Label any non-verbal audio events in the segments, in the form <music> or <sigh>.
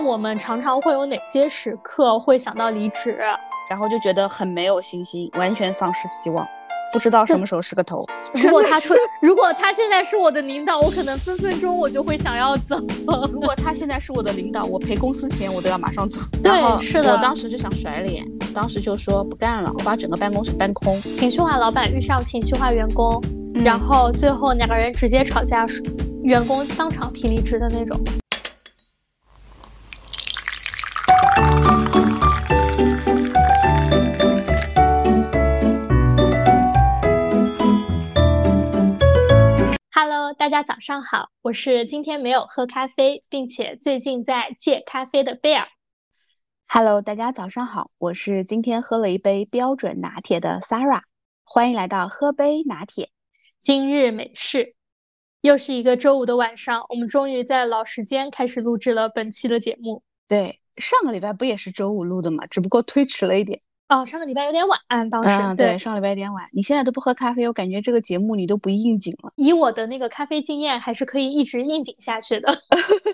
年我们常常会有哪些时刻会想到离职？然后就觉得很没有信心，完全丧失希望，不知道什么时候是个头。<laughs> 如果他出，如果他现在是我的领导，我可能分分钟我就会想要走。如果他现在是我的领导，我赔公司钱我都要马上走。对，是的。我当时就想甩脸，当时就说不干了，我把整个办公室搬空。情绪化老板遇上情绪化员工，然后最后两个人直接吵架，员工当场提离职的那种。大家早上好，我是今天没有喝咖啡，并且最近在戒咖啡的贝尔。Hello，大家早上好，我是今天喝了一杯标准拿铁的 Sarah。欢迎来到喝杯拿铁。今日美事，又是一个周五的晚上，我们终于在老时间开始录制了本期的节目。对，上个礼拜不也是周五录的嘛，只不过推迟了一点。哦，上个礼拜有点晚，当时嗯，对，上礼拜有点晚。你现在都不喝咖啡，我感觉这个节目你都不应景了。以我的那个咖啡经验，还是可以一直应景下去的。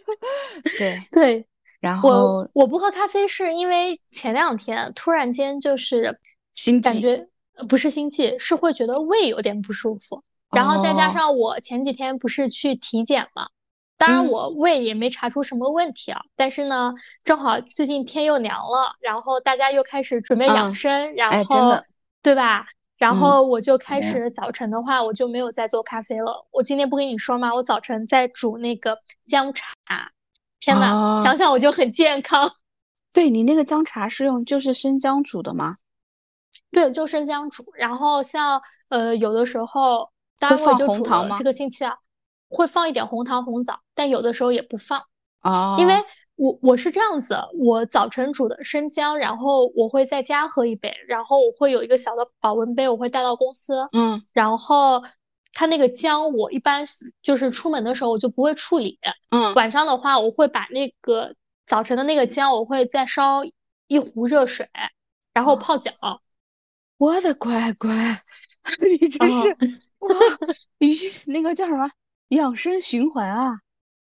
<laughs> 对对，然后我我不喝咖啡是因为前两天突然间就是心感觉不是心悸，是会觉得胃有点不舒服，然后再加上我前几天不是去体检嘛。当然，我胃也没查出什么问题啊。但是呢，正好最近天又凉了，然后大家又开始准备养生，然后对吧？然后我就开始早晨的话，我就没有再做咖啡了。我今天不跟你说吗？我早晨在煮那个姜茶。天呐，想想我就很健康。<laughs> 对你那个姜茶是用就是生姜煮的吗？对，就生姜煮。然后像呃，有的时候当然我就煮了这个星期啊。会放一点红糖红枣，但有的时候也不放啊，因为我我是这样子，我早晨煮的生姜，然后我会在家喝一杯，然后我会有一个小的保温杯，我会带到公司，嗯，然后它那个姜，我一般就是出门的时候我就不会处理，嗯，晚上的话我会把那个早晨的那个姜，我会再烧一壶热水，然后泡脚。我的乖乖，<laughs> 你真是哇，你那个叫什么？养生循环啊，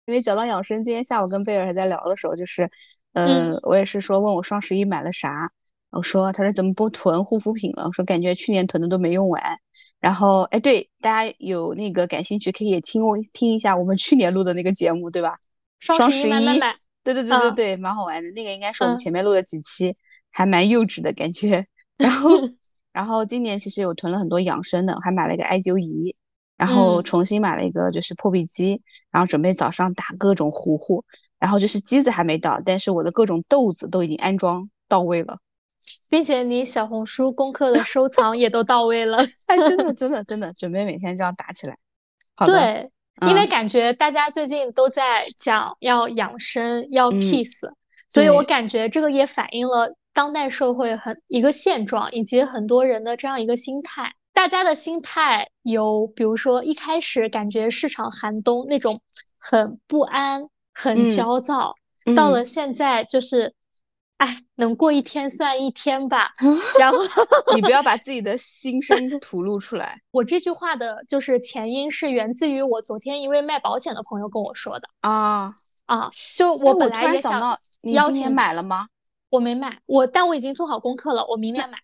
因为讲到养生，今天下午跟贝尔还在聊的时候，就是，嗯，我也是说问我双十一买了啥，我说他说怎么不囤护肤品了？我说感觉去年囤的都没用完。然后哎，对，大家有那个感兴趣可以听我听一下我们去年录的那个节目，对吧？双十一买买买，对对对对对，蛮好玩的。那个应该是我们前面录的几期，还蛮幼稚的感觉。<laughs> 然后 <laughs> 然后今年其实有囤了很多养生的，还买了一个艾灸仪。然后重新买了一个就是破壁机，然后准备早上打各种糊糊，然后就是机子还没到，但是我的各种豆子都已经安装到位了，并且你小红书功课的收藏也都到位了，<laughs> 哎，真的 <laughs> 真的真的准备每天这样打起来。对，因为感觉大家最近都在讲要养生要 peace，所以我感觉这个也反映了当代社会很一个现状，以及很多人的这样一个心态。大家的心态有，比如说一开始感觉市场寒冬那种很不安、很焦躁，到了现在就是，哎，能过一天算一天吧。<laughs> 然后 <laughs> 你不要把自己的心声吐露出来。我这句话的就是前因是源自于我昨天一位卖保险的朋友跟我说的啊啊，就我本来也想邀请买了吗？我没买，我但我已经做好功课了，我明年买。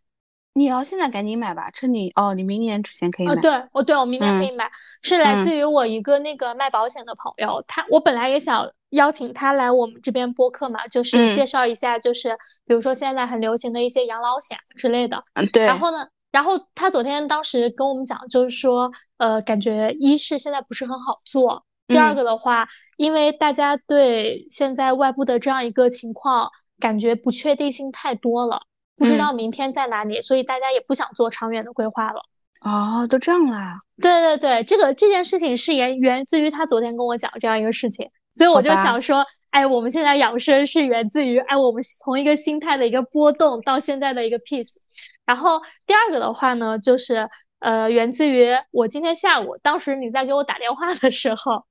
你要现在赶紧买吧，趁你哦，你明年之前可以买。对，哦对我明年可以买，是来自于我一个那个卖保险的朋友，他我本来也想邀请他来我们这边播客嘛，就是介绍一下，就是比如说现在很流行的一些养老险之类的。嗯，对。然后呢，然后他昨天当时跟我们讲，就是说，呃，感觉一是现在不是很好做，第二个的话，因为大家对现在外部的这样一个情况，感觉不确定性太多了。不知道明天在哪里，所以大家也不想做长远的规划了。哦，都这样啦。对对对，这个这件事情是源源自于他昨天跟我讲这样一个事情，所以我就想说，哎，我们现在养生是源自于哎，我们从一个心态的一个波动到现在的一个 peace。然后第二个的话呢，就是呃，源自于我今天下午，当时你在给我打电话的时候，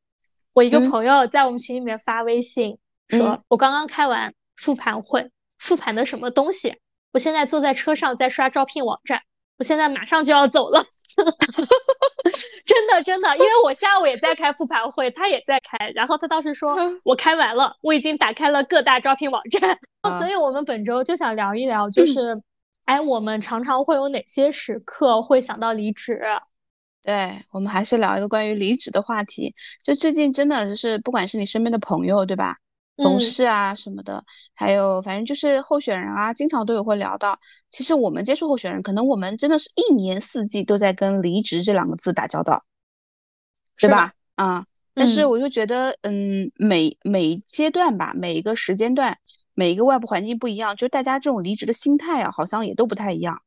我一个朋友在我们群里面发微信说，我刚刚开完复盘会，复盘的什么东西？我现在坐在车上在刷招聘网站，我现在马上就要走了。<laughs> 真的真的，因为我下午也在开复盘会，他也在开，然后他当时说我开完了，我已经打开了各大招聘网站，所以我们本周就想聊一聊，就是，哎，我们常常会有哪些时刻会想到离职？对，我们还是聊一个关于离职的话题。就最近真的就是，不管是你身边的朋友，对吧？同事啊什么的，还有反正就是候选人啊，经常都有会聊到。其实我们接触候选人，可能我们真的是一年四季都在跟离职这两个字打交道，对吧？啊，但是我就觉得，嗯，每每阶段吧，每一个时间段，每一个外部环境不一样，就大家这种离职的心态啊，好像也都不太一样。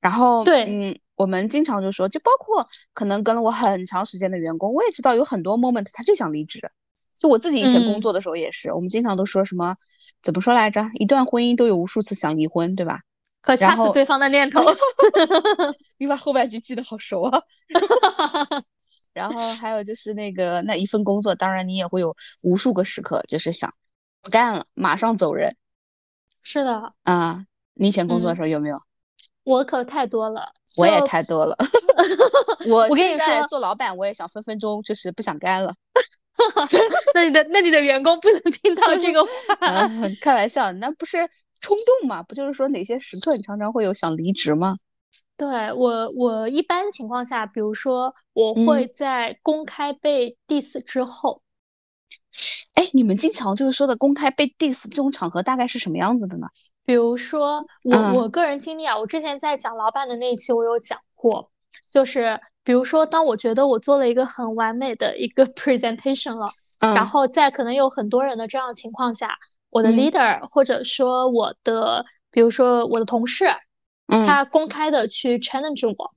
然后，对，嗯，我们经常就说，就包括可能跟了我很长时间的员工，我也知道有很多 moment 他就想离职。就我自己以前工作的时候也是，我们经常都说什么，怎么说来着？一段婚姻都有无数次想离婚，对吧？可掐死对方的念头。<laughs> 你把后半句记得好熟啊。<laughs> 然后还有就是那个那一份工作，当然你也会有无数个时刻，就是想不干了，马上走人。是的。啊，你以前工作的时候有没有？我可太多了。我也太多了。<laughs> 我我跟你说，做老板我也想分分钟就是不想干了。<laughs> 那你的那你的员工不能听到 <laughs> 这个话。开玩笑，那不是冲动吗？不就是说哪些时刻你常常会有想离职吗？对我，我一般情况下，比如说我会在公开被 diss 之后。哎，你们经常就是说的公开被 diss 这种场合大概是什么样子的呢？比如说我我个人经历啊，我之前在讲老板的那一期我有讲过。就是比如说，当我觉得我做了一个很完美的一个 <laughs> presentation 了，然后在可能有很多人的这样的情况下，我的 leader 或者说我的，比如说我的同事，他公开的去 challenge 我，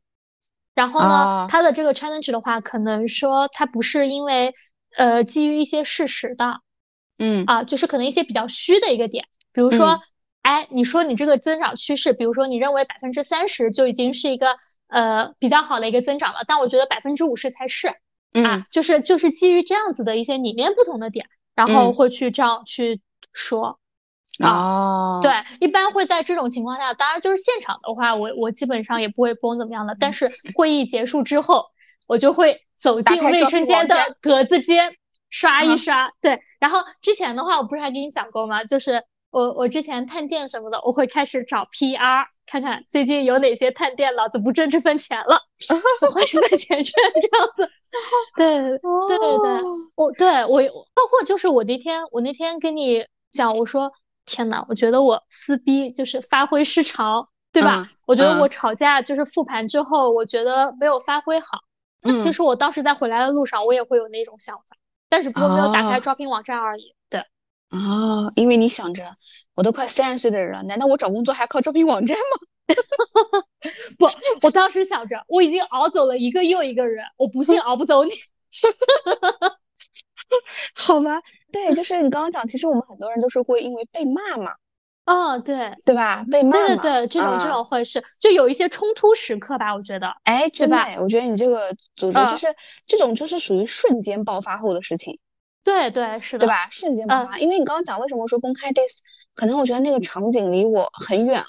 然后呢，他的这个 challenge 的话，可能说他不是因为呃基于一些事实的，嗯。啊，就是可能一些比较虚的一个点，比如说，哎，你说你这个增长趋势，比如说你认为百分之三十就已经是一个。呃，比较好的一个增长了，但我觉得百分之五十才是，啊，就是就是基于这样子的一些理念不同的点，然后会去这样去说，啊，对，一般会在这种情况下，当然就是现场的话，我我基本上也不会崩怎么样的，但是会议结束之后，我就会走进卫生间的格子间刷一刷，对，然后之前的话，我不是还给你讲过吗？就是。我我之前探店什么的，我会开始找 PR，看看最近有哪些探店，老子不挣这份钱了，<laughs> 花一份钱挣这样子。对 <laughs> 对对对，我对我包括就是我那天我那天跟你讲，我说天呐，我觉得我撕逼就是发挥失常，对吧？我觉得我吵架就是复盘之后，我觉得没有发挥好。那其实我当时在回来的路上，我也会有那种想法，但只不过没有打开招聘网站而已。哦，因为你想着我都快三十岁的人了，难道我找工作还靠招聘网站吗？<laughs> 不，我当时想着我已经熬走了一个又一个人，我不信 <laughs> 熬不走你。<laughs> 好吧，对，就是你刚刚讲，其实我们很多人都是会因为被骂嘛。哦，对，对吧？被骂。对对对，这种这种会是就有一些冲突时刻吧，我觉得。哎，真的，我觉得你这个组织就是这种，就是属于瞬间爆发后的事情。对对是的，对吧？瞬间爆发，因为你刚刚讲为什么说公开 dis，可能我觉得那个场景离我很远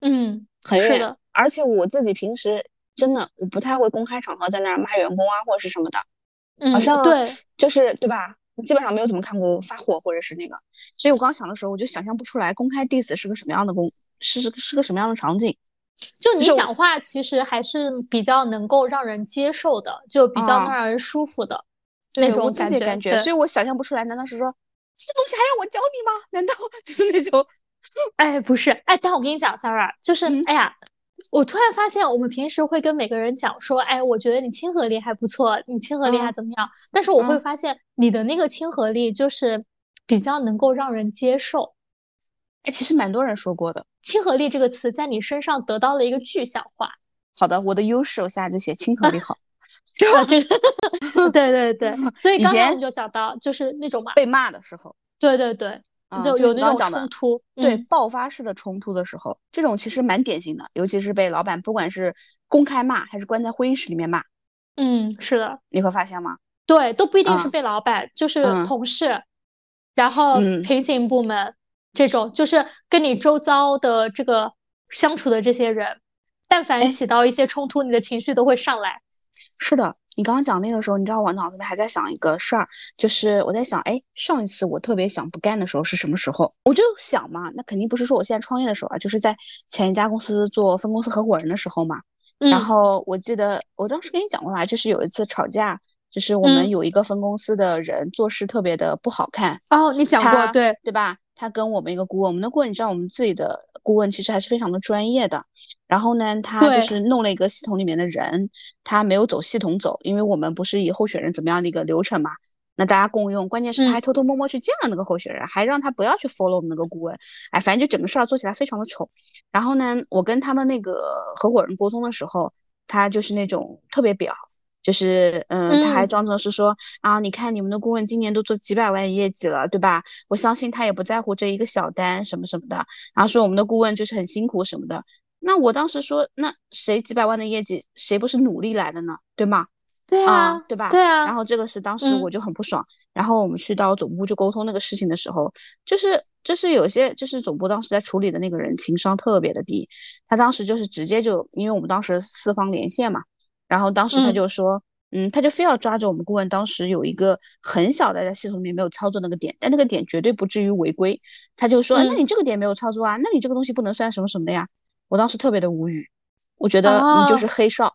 嗯，很远。是的，而且我自己平时真的我不太会公开场合在那儿骂员工啊或者是什么的，好像对，就是对吧？基本上没有怎么看过发火或者是那个，所以我刚想的时候我就想象不出来公开 dis 是个什么样的公，是是个什么样的场景。就你讲话其实还是比较能够让人接受的，就比较能让人舒服的。那种感觉，所以我想象不出来，难道是说这东西还要我教你吗？难道就是那种？<laughs> 哎，不是，哎，但我跟你讲，Sarah，就是哎呀，我突然发现，我们平时会跟每个人讲说，哎，我觉得你亲和力还不错，你亲和力还怎么样？但是我会发现，你的那个亲和力就是比较能够让人接受。哎，其实蛮多人说过的，亲和力这个词在你身上得到了一个具象化。好的，我的优势我现在就写亲和力好。啊，这个，<laughs> 对对对，所以刚才我们就讲到，就是那种嘛，被骂的时候，对对对，有有那种冲突，对爆发式的冲突的时候，这种其实蛮典型的，尤其是被老板不管是公开骂还是关在会议室里面骂，嗯，是的，你会发现吗？对，都不一定是被老板，就是同事，然后平行部门这种，就是跟你周遭的这个相处的这些人，但凡起到一些冲突，你的情绪都会上来。是的，你刚刚讲那个时候，你知道我脑子里面还在想一个事儿，就是我在想，哎，上一次我特别想不干的时候是什么时候？我就想嘛，那肯定不是说我现在创业的时候啊，就是在前一家公司做分公司合伙人的时候嘛。然后我记得我当时跟你讲过吧，就是有一次吵架，就是我们有一个分公司的人做事特别的不好看。哦，你讲过，对对吧？他跟我们一个顾问，我们的顾问你知道，我们自己的顾问其实还是非常的专业的。然后呢，他就是弄了一个系统里面的人，他没有走系统走，因为我们不是以候选人怎么样的一个流程嘛，那大家共用。关键是他还偷偷摸摸去见了那个候选人，还让他不要去 follow 我们那个顾问。哎，反正就整个事儿做起来非常的丑。然后呢，我跟他们那个合伙人沟通的时候，他就是那种特别表。就是嗯，他还装成是说啊，你看你们的顾问今年都做几百万业绩了，对吧？我相信他也不在乎这一个小单什么什么的。然后说我们的顾问就是很辛苦什么的。那我当时说，那谁几百万的业绩，谁不是努力来的呢？对吗？对啊，对吧？对啊。然后这个是当时我就很不爽。然后我们去到总部去沟通那个事情的时候，就是就是有些就是总部当时在处理的那个人情商特别的低，他当时就是直接就因为我们当时四方连线嘛。然后当时他就说，嗯，他就非要抓着我们顾问当时有一个很小的在系统里面没有操作那个点，但那个点绝对不至于违规。他就说，那你这个点没有操作啊，那你这个东西不能算什么什么的呀。我当时特别的无语，我觉得你就是黑哨。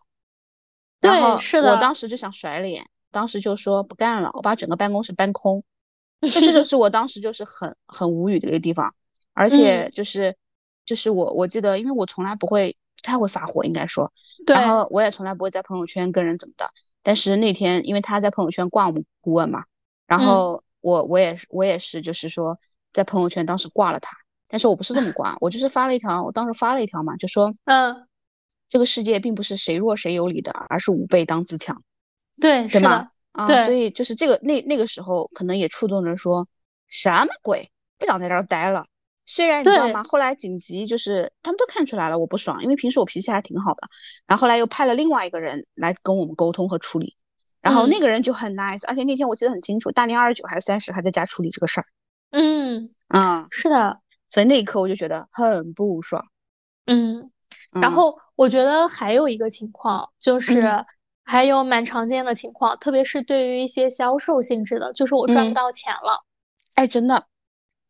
对，是的。我当时就想甩脸，当时就说不干了，我把整个办公室搬空。<laughs> 这这就是我当时就是很很无语的一个地方，而且就是就是我我记得，因为我从来不会。他会发火，应该说，然后我也从来不会在朋友圈跟人怎么的。但是那天，因为他在朋友圈挂我们顾问嘛，然后我我也是我也是，就是说在朋友圈当时挂了他。但是我不是这么 <laughs> 挂，我就是发了一条，我当时发了一条嘛，就说，嗯，这个世界并不是谁弱谁有理的，而是吾辈当自强。对，是吗？啊，所以就是这个那那个时候可能也触动着说，什么鬼，不想在这儿待了。虽然你知道吗？后来紧急就是他们都看出来了我不爽，因为平时我脾气还挺好的。然后后来又派了另外一个人来跟我们沟通和处理，然后那个人就很 nice，而且那天我记得很清楚，大年二十九还是三十还在家处理这个事儿。嗯啊，是的，所以那一刻我就觉得很不爽。嗯，然后我觉得还有一个情况就是，还有蛮常见的情况，特别是对于一些销售性质的，就是我赚不到钱了。哎，真的，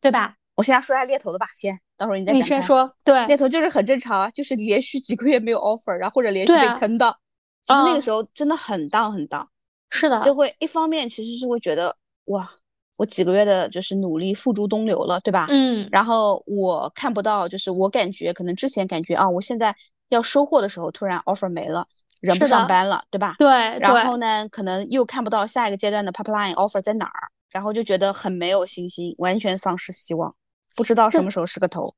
对吧？我先说一下猎头的吧，先，到时候你再。你先说，对，猎头就是很正常啊，就是连续几个月没有 offer，然后或者连续被坑到，其实那个时候真的很荡很荡。是的，就会一方面其实是会觉得哇，我几个月的就是努力付诸东流了，对吧？嗯。然后我看不到，就是我感觉可能之前感觉啊，我现在要收获的时候，突然 offer 没了，人不上班了，对吧？对。然后呢，可能又看不到下一个阶段的 pipeline offer 在哪儿，然后就觉得很没有信心，完全丧失希望。不知道什么时候是个头，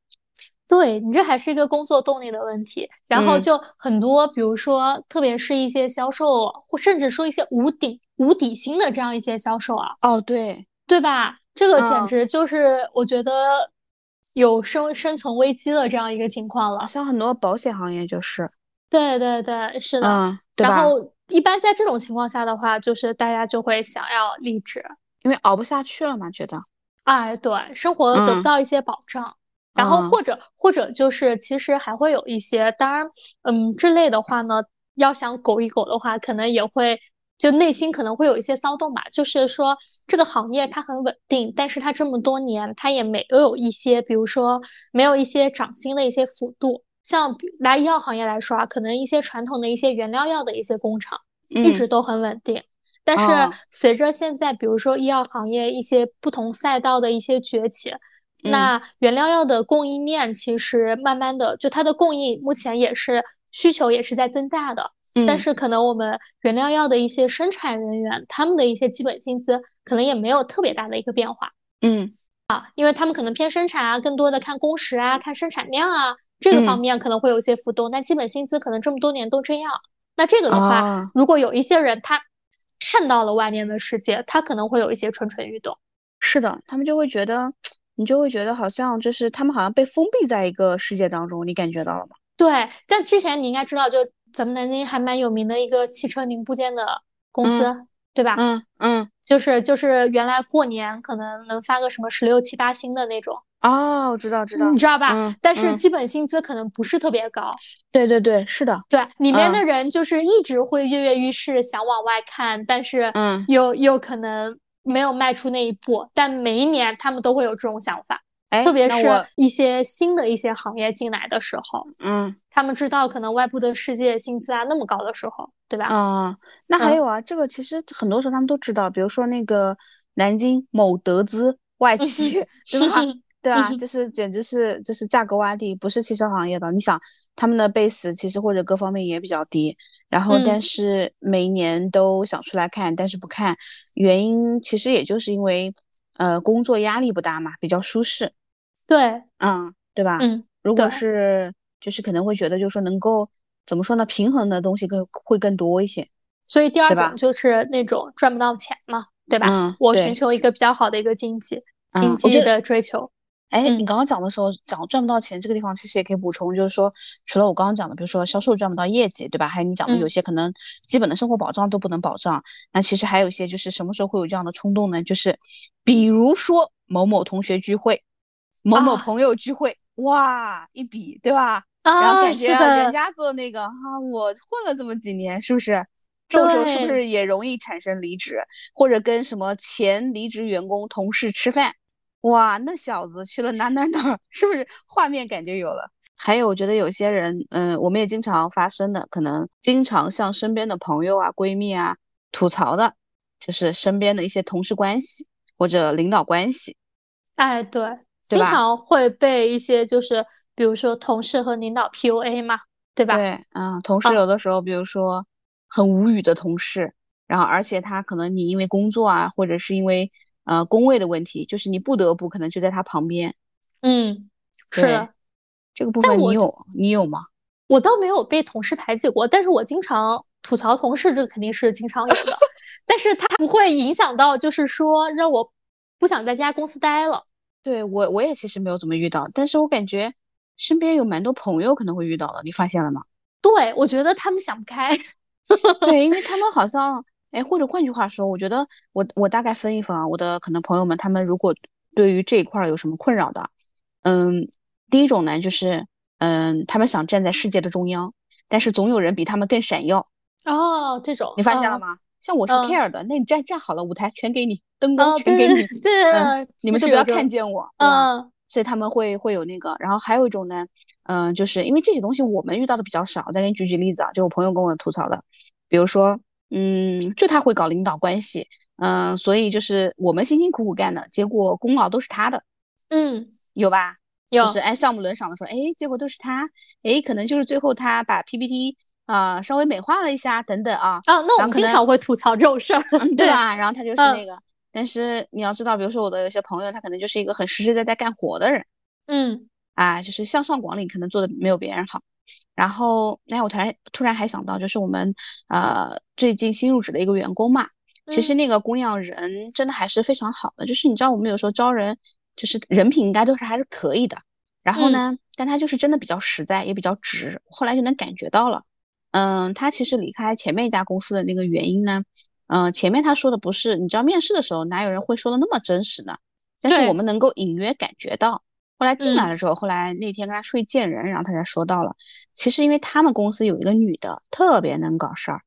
对你这还是一个工作动力的问题。然后就很多，比如说，特别是一些销售，或甚至说一些无底无底薪的这样一些销售啊。哦，对，对吧？这个简直就是我觉得有生生存危机的这样一个情况了。像很多保险行业就是。对对对，是的。嗯，然后一般在这种情况下的话，就是大家就会想要离职，因为熬不下去了嘛，觉得。哎，对，生活得不到一些保障，然后或者或者就是其实还会有一些，当然，嗯，这类的话呢，要想苟一苟的话，可能也会就内心可能会有一些骚动吧。就是说这个行业它很稳定，但是它这么多年它也没有一些，比如说没有一些涨薪的一些幅度。像拿医药行业来说啊，可能一些传统的一些原料药的一些工厂一直都很稳定。但是随着现在，比如说医药行业一些不同赛道的一些崛起，那原料药的供应链其实慢慢的，就它的供应目前也是需求也是在增大的。但是可能我们原料药的一些生产人员，他们的一些基本薪资可能也没有特别大的一个变化。嗯，啊，因为他们可能偏生产啊，更多的看工时啊，看生产量啊，这个方面可能会有一些浮动。但基本薪资可能这么多年都这样。那这个的话，如果有一些人他。看到了外面的世界，他可能会有一些蠢蠢欲动。是的，他们就会觉得，你就会觉得好像就是他们好像被封闭在一个世界当中，你感觉到了吗？对，但之前你应该知道，就咱们南京还蛮有名的一个汽车零部件的公司，对吧？嗯嗯，就是就是原来过年可能能发个什么十六七八薪的那种。哦，我知道知道，你知道吧？嗯但是嗯基本薪资可能不是特别高。对对对，是的，对，里面嗯的人就是一直会跃跃欲试，想往外看，但是嗯又又可能没有迈出那一步。但每一年他们都会有这种想法，哎，特别是一些新的一些行业进来的时候，嗯他们知道可能外部的世界薪资啊那么高的时候，对吧？啊，那还嗯有啊，这个其实很多时候他们都知道，比如说那个南京某德资外企，<laughs> 对吧？<laughs> 对吧？嗯这是简直是就是价格洼地，不是汽车行业的。你想，他们的 base 其实或者各方面也比较低，然后但嗯是每一年都想出来看，但是不看，原因其实也就是因为呃工作压力不大嘛，比较舒适，对，嗯，对吧？嗯，如果是就是可能会觉得就是说能够怎么说呢，平衡的东西更会更多一些。所以第二种就是那种赚不到钱嘛，对吧？嗯我寻求一个比较好的一个经济嗯经济的追求。哎，嗯你刚刚讲的时候讲赚不到钱这个地方，其实也可以补充，就是说，除了我刚刚讲的，比如说销售赚不到业绩，对吧？还有你讲的有嗯些可能基本的生活保障都不能保障，那其实还有一些就是什么时候会有这样的冲动呢？就是比如说某某同学聚会，某某啊朋友聚会，哇，一比，对吧？然后啊，感觉啊人，家做那个哈、我混了这么几年，是不是？这种时候是不是也容易产生离职，或者跟什么前离职员工同事吃饭？哇，那小子去了哪哪哪，是不是画面感就有了？还有，我觉得有些人，嗯，我们也经常发生的，可能经常向身边的朋友啊、闺蜜啊吐槽的，就是身边的一些同事关系或者领导关系。哎，对，经常会被一些就是比如说同事和领导 PUA 嘛，对吧？对，嗯，同事啊有的时候，比如说很无语的同事，然后而且他可能你因为工作啊，或者是因为呃工位的问题，就是你不得不可能就在他旁边。嗯，是的，这个部分你有你有吗？我倒没有被同事排挤过，但是我经常吐槽同事，这个肯定是经常有的，<laughs> 但是他不会影响到，就是说让我不想在这家公司待了。对，我我也其实没有怎么遇到，但是我感觉身边有蛮多朋友可能会遇到的，你发现了吗？<laughs> 对，我觉得他们想不开。<laughs> 对，因为他们好像，哎，或者换句话说，我觉得我我大概分一分啊，我的可能朋友们，他们如果对于这一块儿有什么困扰的，嗯，第一种呢，就是嗯，他们想站在世界的中央，但是总有人比他们更闪耀，哦，这种，你发现了哦？吗？像我是嗯。Care 的，那你站站好了，舞台全给你，灯光全给你，你们是都不要看见我，嗯。所以他们会会有那个，然后还有一种呢，嗯、就是因为这些东西我们遇到的比较少，再给你举举例子啊，就我朋友跟我吐槽的，比如说，嗯，就他会搞领导关系，嗯、所以就是我们辛辛苦苦干的，结果功劳都是他的，嗯，有吧？有，就是按项目轮赏的时候，哎，结果都是他，哎，可能就是最后他把 PPT 啊、稍微美化了一下等等啊，哦，那我经常会吐槽这种事儿，<laughs> 嗯，对对，吧？然后他就是嗯那个，但是你要知道，比如说我的有些朋友，他可能就是一个很实实在在干活的人。嗯啊，就是向上管理可能做的没有别人好。然后，哎，我突然突然还想到，就是我们呃最近新入职的一个员工嘛，其实嗯那个姑娘人真的还是非常好的，就是你知道我们有时候招人，就是人品应该都是还是可以的。然后嗯呢，但她就是真的比较实在，也比较直，后来就能感觉到了。嗯，他其实离开前面一家公司的那个原因呢，嗯，前面他说的不是，你知道面试的时候哪有人会说的那么真实呢？但是我们能够隐约感觉到。后来进来嗯的时候，后来那天跟他出去见人，然后他才说到了，其实因为他们公司有一个女的特别能搞事儿，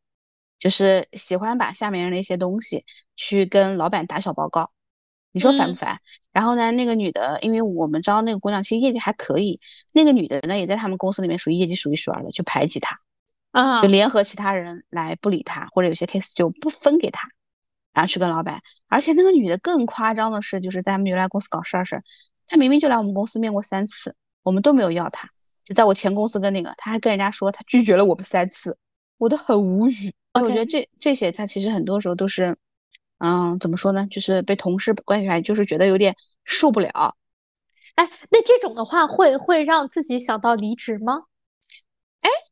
就是喜欢把下面人的一些东西去跟老板打小报告，你说烦不嗯烦？然后呢，那个女的，因为我们招那个姑娘其实业绩还可以，那个女的呢也在他们公司里面属于业绩数一数二的，就排挤她，啊就联合其他人来不理他，或者有些 case 就不分给他，然后去跟老板。而且那个女的更夸张的是，就是在他们原来公司搞事儿时，她明明就来我们公司面过三次，我们都没有要她，就在我前公司跟那个，她还跟人家说她拒绝了我们三次，我都很无语。我觉得这这些，她其实很多时候都是，嗯，怎么说呢，就是被同事关系来，就是觉得有点受不了。哎，那这种的话会会让自己想到离职吗？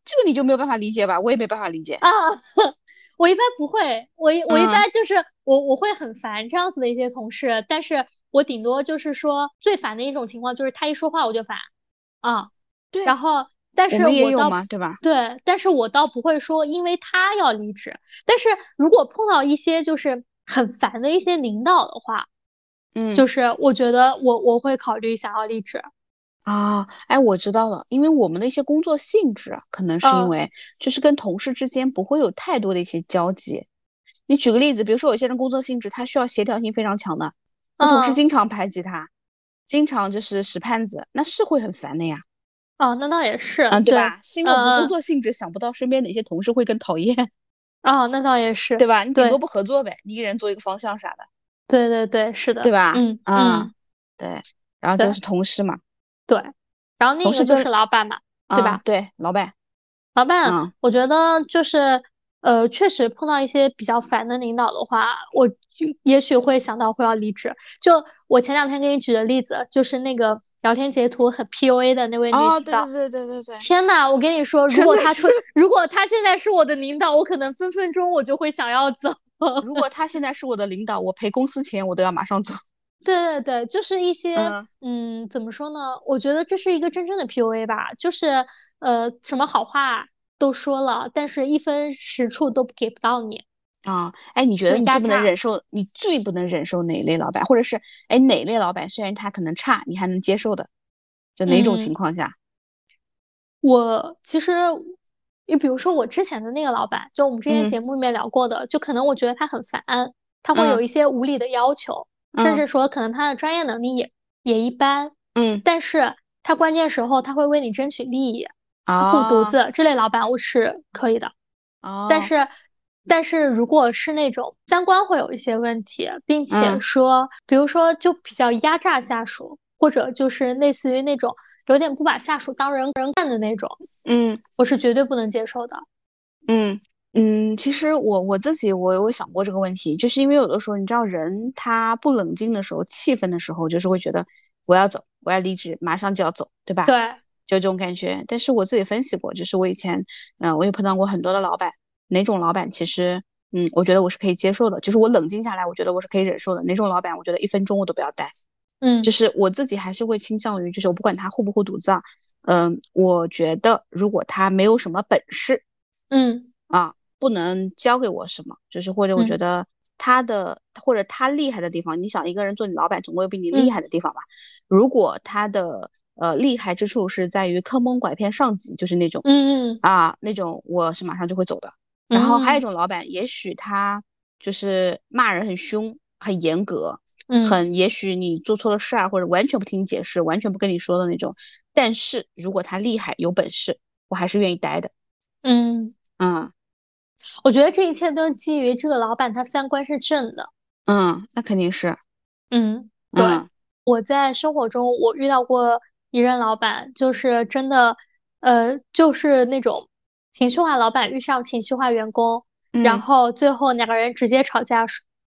这个你就没有办法理解吧？我也没办法理解。啊，<laughs> 我一般不会，我一我一嗯般就是我我会很烦这样子的一些同事，但是我顶多就是说最烦的一种情况就是他一说话我就烦，啊，对然后但是我倒们也有嘛，对吧？对，但是我倒不会说因为他要离职，但是如果碰到一些就是很烦的一些领导的话，嗯，就是我觉得我我会考虑想要离职。啊，哎，我知道了，因为我们的一些工作性质，可能是因为就是跟同事之间不会有太多的一些交集。你举个例子，比如说有些人工作性质他需要协调性非常强的，那同事经常排挤他，经常就是使绊子，那是会很烦的呀。哦，那倒也是，嗯，对吧？是因为我们工作性质想不到身边哪些同事会更讨厌。<laughs> 哦，那倒也是，对吧？你顶多不合作呗，你一个人做一个方向啥的。对对对，是的，对吧？嗯啊，对，然后就是同事嘛。对，然后那个就是老板嘛，对吧？对，老板，老板，我觉得就是呃，确实碰到一些比较烦的领导的话，我也许会想到会要离职。就我前两天给你举的例子，就是那个聊天截图很 PUA 的那位领导。对对对对对对。天呐，我跟你说，<laughs> 如果他出，如果他现在是我的领导，我可能分分钟我就会想要走。如果他现在是我的领导，我赔公司钱，我都要马上走。对对对，就是一些，嗯，怎么说呢？我觉得这是一个真正的 PUA 吧，就是呃，什么好话都说了，但是一分实处都给不到你啊。哎，你觉得你最不能忍受，你最不能忍受哪一类老板，或者是哎哪类老板，虽然他可能差，你还能接受的，就哪种情况下？我其实，你比如说我之前的那个老板，就我们之前节目里面聊过的，就可能我觉得他很烦，他会有一些无理的要求。甚至说，可能他的专业能力也也一般，嗯，但是他关键时候他会为你争取利益，护犊子，这类老板我是可以的，哦，但是，但是如果是那种三观会有一些问题，并且说，比如说就比较压榨下属，或者就是类似于那种有点不把下属当人人干的那种，嗯，我是绝对不能接受的，嗯。嗯，其实我我自己我有想过这个问题，就是因为有的时候你知道人他不冷静的时候，气愤的时候，就是会觉得我要走，我要离职，马上就要走，对吧？对，就这种感觉。但是我自己分析过，就是我以前，嗯，我也碰到过很多的老板，哪种老板其实，嗯，我觉得我是可以接受的，就是我冷静下来，我觉得我是可以忍受的。哪种老板，我觉得一分钟我都不要待。嗯，就是我自己还是会倾向于，就是我不管他护不护犊子啊，嗯，我觉得如果他没有什么本事，嗯啊。不能教给我什么，就是或者我觉得他的或者他厉害的地方，你想一个人做你老板，总归有比你厉害的地方吧？如果他的呃厉害之处是在于坑蒙拐骗上级，就是那种嗯嗯啊那种，我是马上就会走的。然后还有一种老板，也许他就是骂人很凶、很严格，很也许你做错了事儿，或者完全不听你解释、完全不跟你说的那种。但是如果他厉害有本事，我还是愿意待的。嗯嗯。我觉得这一切都是基于这个老板他三观是正的。嗯，那肯定是。嗯，对。我在生活中我遇到过一任老板，就是真的，呃，就是那种情绪化老板遇上情绪化员工，然后最后两个人直接吵架，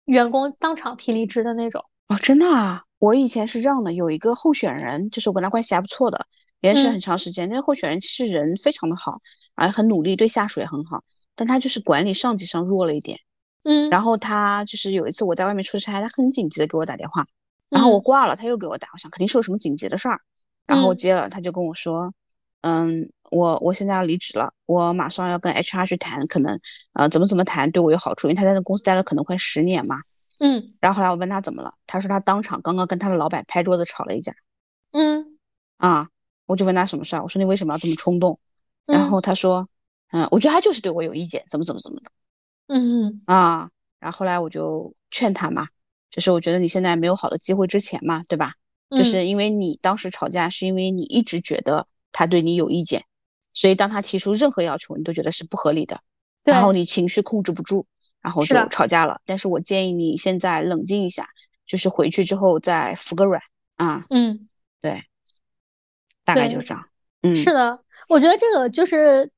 员工当场提离职的那种。哦，真的啊！我以前是这样的，有一个候选人，就是我跟他关系还不错的，连识很长时间。那个候选人其实人非常的好，而且很努力，对下属也很好。但他就是管理上级上弱了一点，嗯，然后他就是有一次我在外面出差，他很紧急的给我打电话，然后我挂了，他又给我打，我想肯定是有什么紧急的事儿，然后我接了，他就跟我说，嗯，我我现在要离职了，我马上要跟 HR 去谈，可能呃怎么怎么谈对我有好处，因为他在那公司待了可能快十年嘛，嗯，然后后来我问他怎么了，他说他当场刚刚跟他的老板拍桌子吵了一架，嗯，啊，我就问他什么事儿，我说你为什么要这么冲动，然后他说。嗯，我觉得他就是对我有意见，怎么怎么怎么的，嗯啊，然后后来我就劝他嘛，就是我觉得你现在没有好的机会之前嘛，对吧？就是因为你当时吵架，是因为你一直觉得他对你有意见，所以当他提出任何要求，你都觉得是不合理的，然后你情绪控制不住，然后就吵架了。但是我建议你现在冷静一下，就是回去之后再服个软啊。嗯，对，大概就这样。嗯，是的，我觉得这个就是。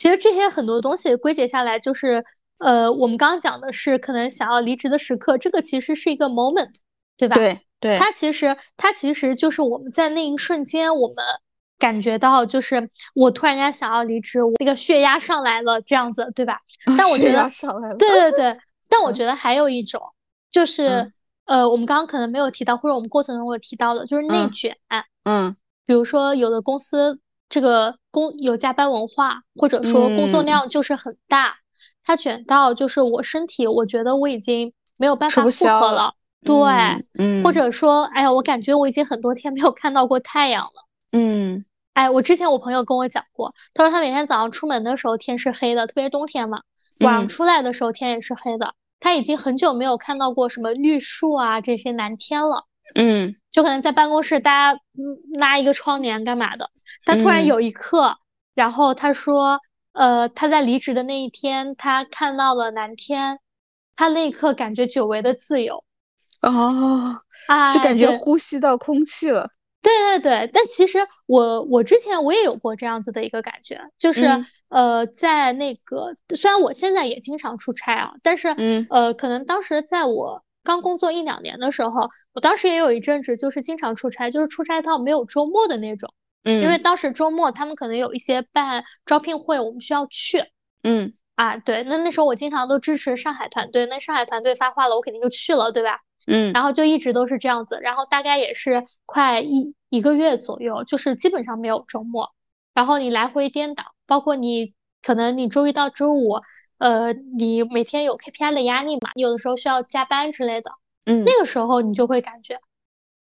其实这些很多东西归结下来，就是呃，我们刚刚讲的是可能想要离职的时刻，这个其实是一个 moment，对吧？对对，它其实它其实就是我们在那一瞬间，我们感觉到就是我突然间想要离职，我那个血压上来了，这样子，对吧？但我觉得，对对对，<laughs> 但我觉得还有一种，就是呃，我们刚刚可能没有提到，或者我们过程中有提到的，就是内卷。嗯，比如说有的公司。这个工有加班文化，或者说工作量就是很大，他卷到就是我身体，我觉得我已经没有办法负荷了，对，嗯，或者说，哎呀，我感觉我已经很多天没有看到过太阳了，嗯，哎，我之前我朋友跟我讲过，他说他每天早上出门的时候天是黑的，特别是冬天嘛，晚上出来的时候天也是黑的，他已经很久没有看到过什么绿树啊这些蓝天了，嗯，就可能在办公室大家拉一个窗帘干嘛的，他突然有一刻，然后他说。呃，他在离职的那一天，他看到了蓝天，他那一刻感觉久违的自由，哦，啊，就感觉呼吸到空气了。对对对，但其实我我之前我也有过这样子的一个感觉，就是呃，在那个虽然我现在也经常出差啊，但是嗯。呃，可能当时在我刚工作一两年的时候，我当时也有一阵子就是经常出差，就是出差到没有周末的那种。嗯，因为当时周末他们可能有一些办招聘会，我们需要去。嗯啊，对，那那时候我经常都支持上海团队，那上海团队发话了，我肯定就去了，对吧？嗯，然后就一直都是这样子，然后大概也是快一一个月左右，就是基本上没有周末，然后你来回颠倒，包括你可能你周一到周五，呃，你每天有 KPI 的压力嘛，你有的时候需要加班之类的，嗯，那个时候你就会感觉。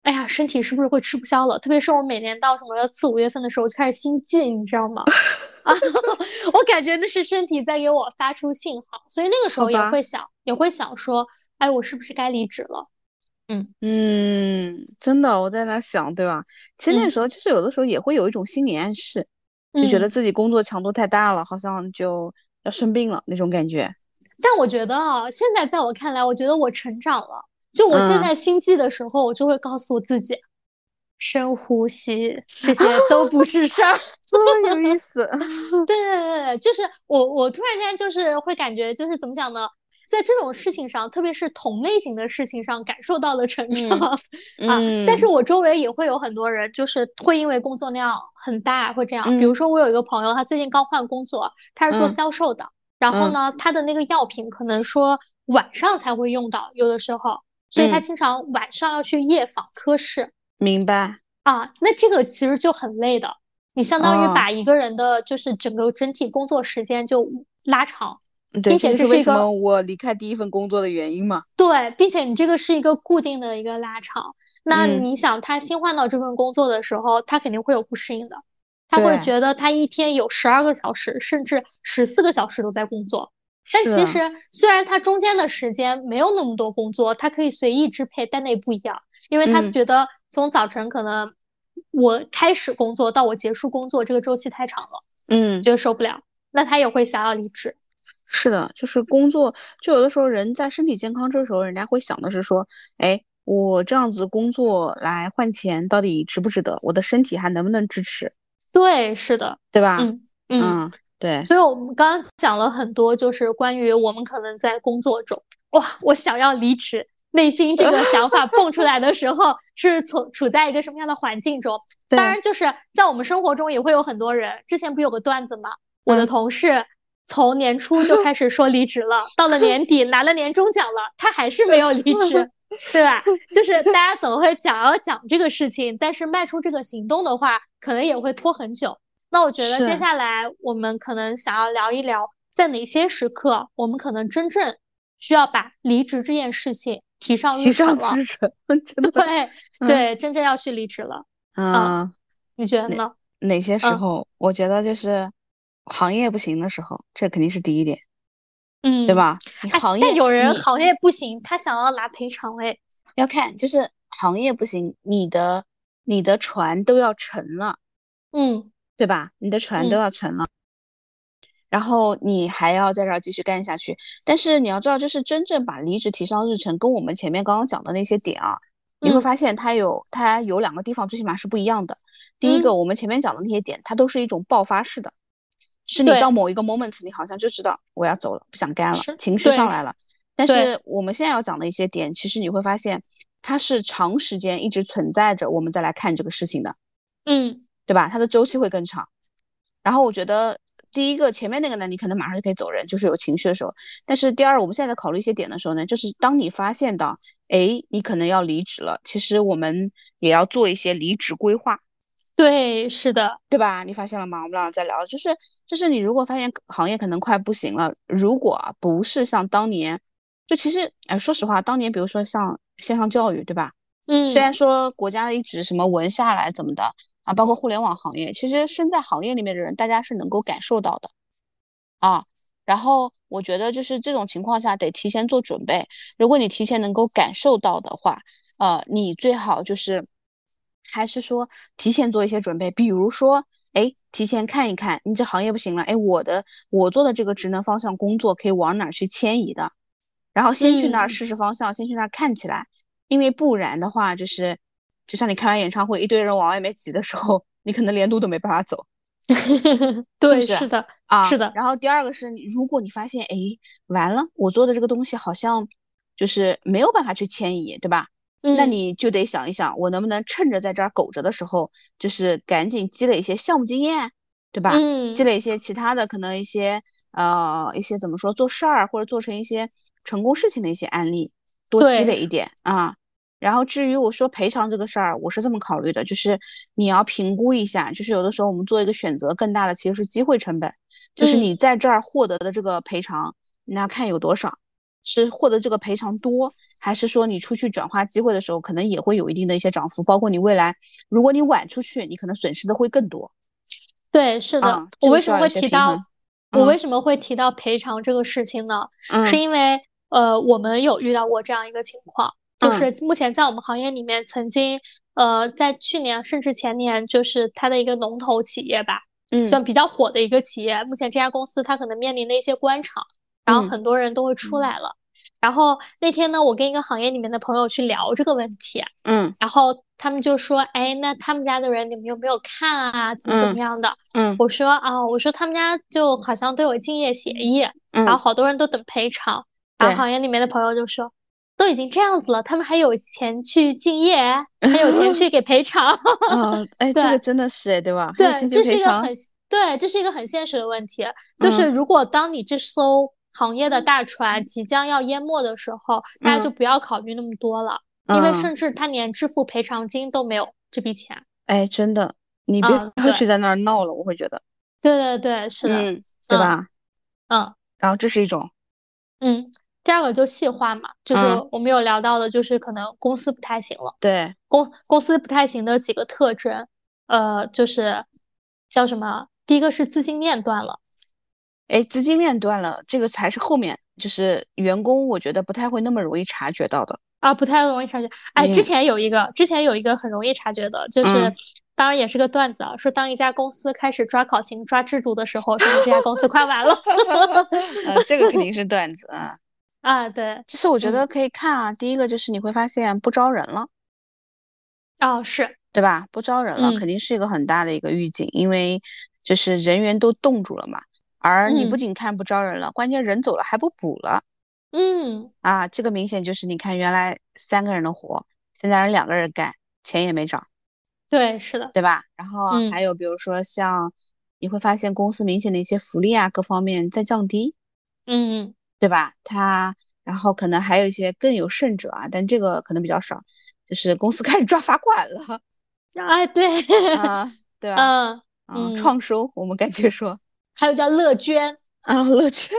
哎呀，身体是不是会吃不消了？特别是我每年到什么四五月份的时候，我就开始心悸，你知道吗？<laughs> 啊，<laughs> 我感觉那是身体在给我发出信号，所以那个时候也会想，也会想说，哎，我是不是该离职了？嗯嗯，真的，我在那想，对吧？其实那时候就是有的时候也会有一种心理暗示，就觉得自己工作强度太大了，好像就要生病了那种感觉。但我觉得啊，现在在我看来，我觉得我成长了。就我现在心悸的时候，我就会告诉我自己，深呼吸，这些都不是事儿，<laughs> 多有意思。<laughs> 对对对，就是我我突然间就是会感觉，就是怎么讲呢，在这种事情上，特别是同类型的事情上，感受到了成长 <laughs> 啊。但是我周围也会有很多人，就是会因为工作量很大会这样。比如说我有一个朋友，他最近刚换工作，他是做销售的，然后呢，他的那个药品可能说晚上才会用到，有的时候。所以他经常晚上要去夜访科室，明白啊？那这个其实就很累的，你相当于把一个人的就是整个整体工作时间就拉长，并且这是为什么我离开第一份工作的原因嘛？对，并且你这个是一个固定的一个拉长，那你想他新换到这份工作的时候，他肯定会有不适应的，他会觉得他一天有十二个小时，甚至十四个小时都在工作。但其实，虽然他中间的时间没有那么多工作，他可以随意支配，但那不一样，因为他觉得从早晨可能我开始工作到我结束工作这个周期太长了，嗯，觉得受不了，那他也会想要离职。是的，就是工作，就有的时候人在身体健康这时候，人家会想的是说，哎，我这样子工作来换钱，到底值不值得？我的身体还能不能支持？对，是的，对吧？嗯嗯。对，所以我们刚刚讲了很多，就是关于我们可能在工作中，哇，我想要离职，内心这个想法蹦出来的时候，是处处在一个什么样的环境中？当然，就是在我们生活中也会有很多人。之前不有个段子吗？我的同事从年初就开始说离职了，到了 <laughs> 年底拿了年终奖了，他还是没有离职，对吧？就是大家总会想要讲这个事情，但是迈出这个行动的话，可能也会拖很久。那我觉得接下来我们可能想要聊一聊，在哪些时刻我们可能真正需要把离职这件事情提上日程了。<laughs> 真的对对，真正要去离职了。嗯，你觉得呢？哪些时候？我觉得就是行业不行的时候，这肯定是第一点。嗯，对吧？行业但有人行业不行，他想要拿赔偿嘞。要看，就是行业不行，你的你的船都要沉了。嗯。对吧？你的船都要沉了，然后你还要在这儿继续干下去。但是你要知道，就是真正把离职提上日程，跟我们前面刚刚讲的那些点啊，你会发现它有它有两个地方最起码是不一样的。第一个，我们前面讲的那些点，它都是一种爆发式的，是你到某一个 moment，你好像就知道我要走了，不想干了，情绪上来了。但是我们现在要讲的一些点，其实你会发现它是长时间一直存在着，我们再来看这个事情的。嗯。对吧？它的周期会更长。然后我觉得第一个前面那个呢，你可能马上就可以走人，就是有情绪的时候。但是第二，我们现在在考虑一些点的时候呢，就是当你发现到，哎，你可能要离职了，其实我们也要做一些离职规划。对，是的，对吧？你发现了吗？我们俩在聊，就是就是你如果发现行业可能快不行了，如果不是像当年就其实，哎，说实话，当年比如说像线上教育，对吧？嗯，虽然说国家一直什么文下来怎么的啊，包括互联网行业，其实身在行业里面的人，大家是能够感受到的啊。然后我觉得就是这种情况下得提前做准备。如果你提前能够感受到的话，呃，你最好就是还是说提前做一些准备，比如说，哎，提前看一看你这行业不行了，哎，我的我做的这个职能方向工作可以往哪去迁移的，然后先去那儿试试方向，先去那儿看起来，因为不然的话，就是就像你开完演唱会，一堆人往外面挤的时候，你可能连路都没办法走。<laughs> 对，是的，啊，是的。然后第二个是，如果你发现，哎，完了，我做的这个东西好像就是没有办法去迁移，对吧？那你就得想一想，我能不能趁着在这儿苟着的时候，就是赶紧积累一些项目经验，对吧？嗯，积累一些其他的可能一些呃一些怎么说做事儿或者做成一些成功事情的一些案例，多积累一点啊。然后至于我说赔偿这个事儿，我是这么考虑的，就是你要评估一下，就是有的时候我们做一个选择，更大的其实是机会成本，就是你在这儿获得的这个赔偿，你要看有多少，是获得这个赔偿多，还是说你出去转化机会的时候，可能也会有一定的一些涨幅，包括你未来，如果你晚出去，你可能损失的会更多。对，是的，我为什么会提到，我为什么会提到赔偿这个事情呢？是因为呃，我们有遇到过这样一个情况。就是目前在我们行业里面，曾经呃，在去年甚至前年，就是它的一个龙头企业吧，嗯，算比较火的一个企业。目前这家公司它可能面临的一些官场，然后很多人都会出来了。然后那天呢，我跟一个行业里面的朋友去聊这个问题，嗯，然后他们就说，哎，那他们家的人你们有没有看啊？怎么怎么样的？嗯，我说啊，我说他们家就好像都有竞业协议，然后好多人都等赔偿。然后行业里面的朋友就说。都已经这样子了，他们还有钱去敬业，<laughs> 还有钱去给赔偿。嗯，<laughs> 哎，这个真的是，对吧？对，这是一个很对，这是一个很现实的问题。就是如果当你这艘行业的大船即将要淹没的时候，大家就不要考虑那么多了，因为甚至他连支付赔偿金都没有这笔钱。哎，真的，你别去在那儿闹了，我会觉得。对对对，是的，对吧？嗯，然后这是一种，嗯。第二个就细化嘛，就是我们有聊到的，就是可能公司不太行了。对，公公司不太行的几个特征，呃，就是叫什么？第一个是资金链断了。哎，资金链断了，这个才是后面，就是员工我觉得不太会那么容易察觉到的。啊，不太容易察觉。哎，之前有一个，之前有一个很容易察觉的，就是当然也是个段子啊，说当一家公司开始抓考勤、抓制度的时候，说明这家公司快完了。<laughs> 呃，这个肯定是段子啊。<laughs> 啊，对，其实我觉得可以看啊。第一个就是你会发现不招人了，哦，是对吧？不招人了，肯定是一个很大的一个预警，因为就是人员都冻住了嘛。而你不仅看不招人了，关键人走了还不补了。嗯，啊，这个明显就是你看原来三个人的活，现在人两个人干，钱也没涨。对，是的，对吧？然后还有比如说像你会发现公司明显的一些福利啊，各方面在降低。嗯。对吧？他然后可能还有一些更有甚者啊，但这个可能比较少，就是公司 <laughs> 开始抓罚款了。哎，对，啊，对吧？嗯，创收，我们感觉说，还有叫乐捐啊，乐捐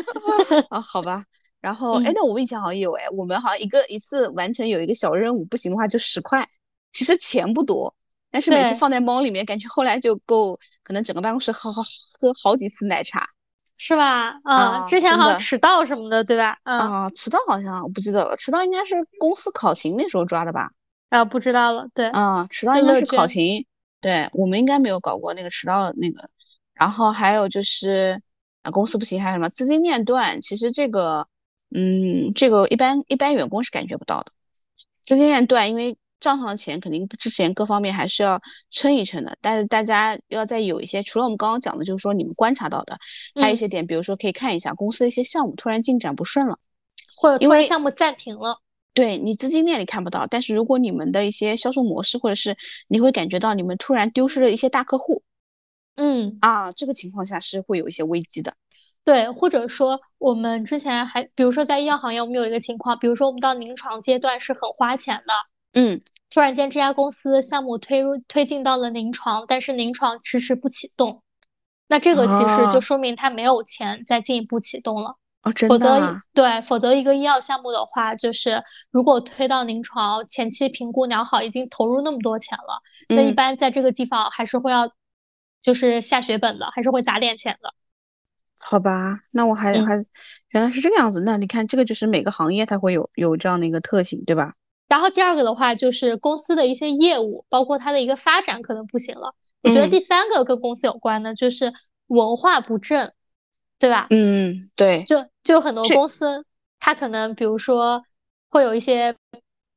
<laughs> 啊，好吧。然后，哎，那我们以前好像有哎，我们好像一个一次完成有一个小任务，不行的话就十块，其实钱不多，但是每次放在猫里面，感觉后来就够，可能整个办公室喝好喝好几次奶茶。是吧？啊，之前好像迟到什么的，对吧？啊，迟到好像我不记得了，迟到应该是公司考勤那时候抓的吧？啊，不知道了。对，啊，迟到应该是考勤。对我们应该没有搞过那个迟到那个。然后还有就是啊，公司不行还有什么资金链断？其实这个，嗯，这个一般一般员工是感觉不到的。资金链断，因为。账上的钱肯定之前各方面还是要撑一撑的，但是大家要再有一些，除了我们刚刚讲的，就是说你们观察到的，还有一些点，比如说可以看一下公司的一些项目突然进展不顺了，或者因为项目暂停了，对你资金链你看不到，但是如果你们的一些销售模式，或者是你会感觉到你们突然丢失了一些大客户，嗯。啊，这个情况下是会有一些危机的，对，或者说我们之前还，比如说在医药行业，我们有一个情况，比如说我们到临床阶段是很花钱的。嗯，突然间这家公司项目推入推进到了临床，但是临床迟迟不启动，那这个其实就说明他没有钱再进一步启动了。哦，真否则的，对，否则一个医药项目的话，就是如果推到临床，前期评估良好，已经投入那么多钱了，那一嗯，般在这个地方还是会要，就是下血本的，还是会砸点钱的。好吧，那我还嗯。还原来是这个样子。那你看，这个就是每个行业它会有有这样的一个特性，对吧？然后第二个的话，就是公司的一些业务，包括它的一个发展可能不行了。我觉得嗯第三个跟公司有关的，就是文化不正，对吧？嗯，对，就就很多公司，它可能比如说会有一些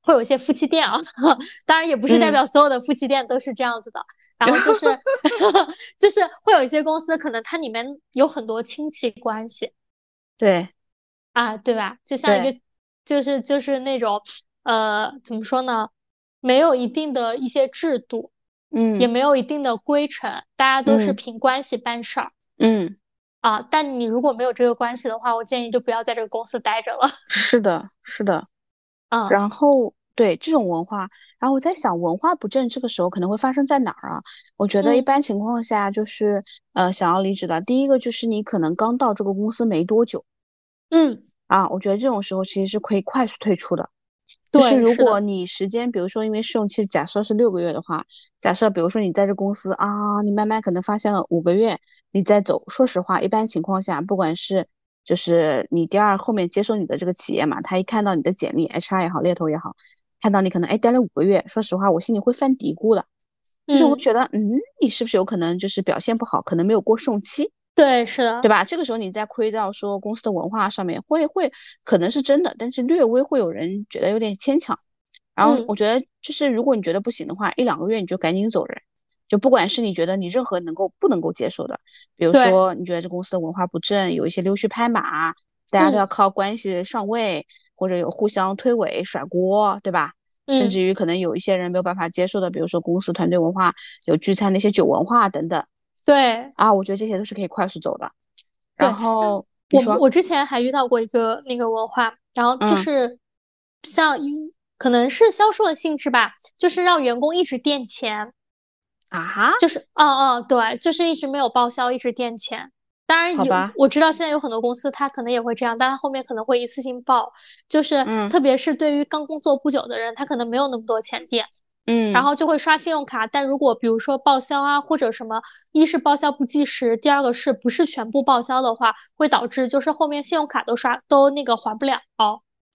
会有一些夫妻店啊，<laughs> 当然也不是代嗯，表所有的夫妻店都是这样子的。然后就是 <laughs> 就是会有一些公司，可能它里面有很多亲戚关系。对啊，对吧？就像一对，个，就是就是那种，呃，怎么说呢？没有一定的一些制度，嗯也嗯没有一定的规程，大家都是嗯凭关系办事儿嗯，啊。但你如果没有这个关系的话，我建议就不要在这个公司待着了。是的，是的。嗯。然后对这种文化，然后我在想，文化不正这个时候可能会发生在哪儿啊？我觉得一嗯。般情况下就是呃，想要离职的，第一个就是你可能刚到这个公司没多久。嗯，啊，我觉得这种时候其实是可以快速退出的。就是对，如果的，你时间，比如说因为试用期假设是六个月的话，假设比如说你在这公司啊，你慢慢可能发现了五个月，你再走，说实话，一般情况下，不管是就是你第二后面接收你的这个企业嘛，他一看到你的简历，HR 也好，猎头也好，看到你可能哎待了五个月，说实话，我心里会犯嘀咕的，就是我嗯，觉得嗯，你是不是有可能就是表现不好，可能没有过试用期。对，是的，对吧？这个时候你再亏到说公司的文化上面，会会可能是真的，但是略微会有人觉得有点牵强。然后嗯我觉得就是如果你觉得不行的话，一两个月你就赶紧走人，就不管是你觉得你任何能够不能够接受的，比如，说你觉得这公司的文化不正，有一些溜须拍马，大家都嗯要靠关系上位，或者有互相推诿甩锅，对吧？甚嗯，至于可能有一些人没有办法接受的，比如说公司团队文化有聚餐那些酒文化等等对啊，我觉得这些都是可以快速走的。然。后我，我之前还遇到过一个那个文化，然后就嗯是像一可能是销售的性质吧，就是让员工一直垫钱，啊哈，就是嗯嗯对，就是一直没有报销，一直垫钱。当然有，我知道现在有很多公司它可能也会这样，但它后面可能会一次性报，就是嗯特别是对于刚工作不久的人，他可能没有那么多钱垫。嗯然嗯后就会刷信用卡，但如果比如说报销啊或者什么，一是报销不计时，第二个是不是全部报销的话，会导致就是后面信用卡都刷都那个还不了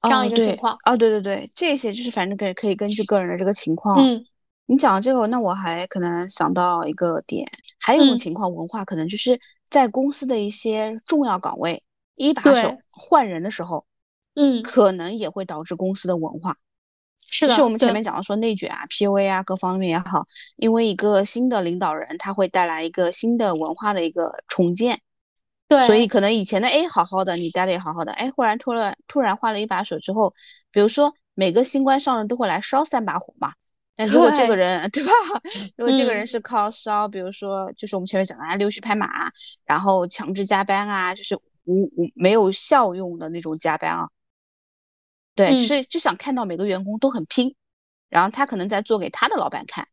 这样一个情况。哦对对对，这些就是反正可以可以根据个人的这个情况。嗯你讲到这个，那我还可能想到一个点，还有一种嗯，情况，文化可能就是在公司的一些重要岗位一把手，换人的时候，嗯，可能也会导致公司的文化。是的，就是我们前面讲的说内卷啊、PUA 啊各方面也好，因为一个新的领导人，他会带来一个新的文化的一个重建。对所以可能以前的哎好好的，你待的也好好的，哎忽然突然突然换了一把手之后，比如说每个新官上任都会来烧三把火嘛。但如果这个，人 <laughs> 对吧？如果这个人嗯是靠烧，比如说就是我们前面讲的啊溜须拍马啊，然后强制加班啊，就是无无没有效用的那种加班啊，对。是就想看到每个员工都很拼，然后他可能在做给他的老板看。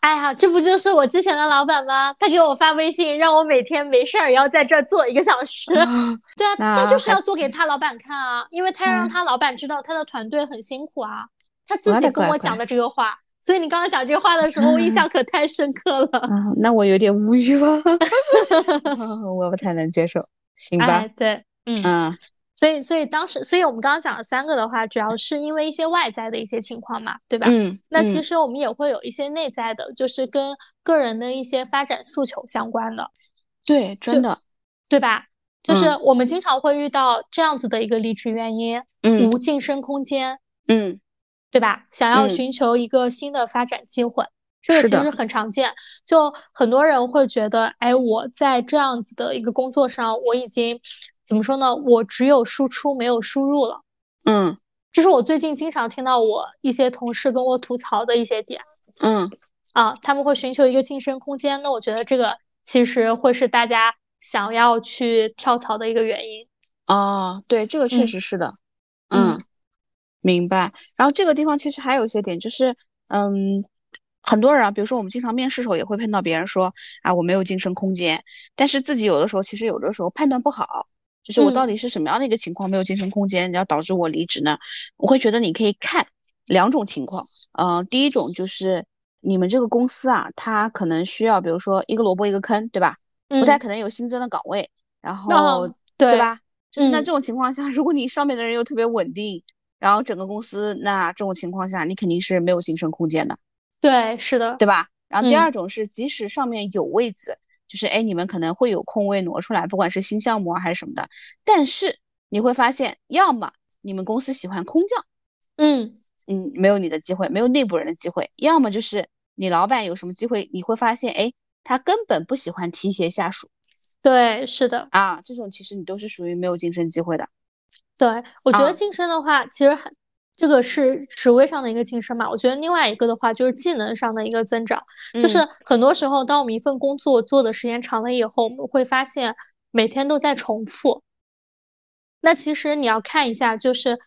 哎呀，这不就是我之前的老板吗？他给我发微信，让我每天没事儿也要在这儿坐一个小时。啊，<laughs> 对啊，他就是要做给他老板看啊，因为他要让嗯，他老板知道他的团队很辛苦啊。他自己跟我讲的这个话，所以你刚刚讲这个话的时候，我印象可太深刻了。嗯，那我有点无语了，<laughs> 我不太能接受，行吧，哎，对，嗯，嗯。所以，所以当时，所以我们刚刚讲了三个的话，主要是因为一些外在的一些情况嘛，对吧？嗯？那其。嗯，实我们也会有一些内在的，就是跟个人的一些发展诉求相关的，对，真的，对吧？就是嗯。我们经常会遇到这样子的一个离职原因，嗯无晋升空间，嗯对吧？想要嗯，寻求一个新的发展机会，这个，其实很常见。就很多人会觉得，哎，我在这样子的一个工作上，我已经怎么说呢？我只有输出没有输入了。嗯这是我最近经常听到我一些同事跟我吐槽的一些点嗯啊，他们会寻求一个晋升空间。那我觉得这个其实会是大家想要去跳槽的一个原因。哦，对，这个确嗯实是的，嗯嗯，明白。然后这个地方其实还有一些点，就是嗯，很多人啊，比如说我们经常面试的时候也会碰到别人说啊，我没有晋升空间，但是自己有的时候其实有的时候判断不好。就是我到底是什么样的一个情况没有晋升空间，然后导致我离职呢？我会觉得你可以看两种情况，嗯，第一种就是你们这个公司啊，它可能需要，比如说一个萝卜一个坑，对吧？不太可能有新增的岗位，然后对吧？就是那这种情况下，如果你上面的人又特别稳定，然后整个公司那这种情况下，你肯定是没有晋升空间的。对，是的，对吧？然后第二种是，即使上面有位子，就是哎，你们可能会有空位挪出来，不管是新项目啊还是什么的，但是你会发现，要么你们公司喜欢空降，嗯嗯，没有你的机会，没有内部人的机会；要么就是你老板有什么机会，你会发现，哎，他根本不喜欢提携下属。对，是的啊，这种其实你都是属于没有晋升机会的。对，我觉得晋升的话，其实很。这个是职位上的一个晋升嘛？我觉得另外一个的话就是技能上的一个增长，就是很多时候当我们一份工作做的时间长了以后，我们会发现每天都在重复。那其实你要看一下，就是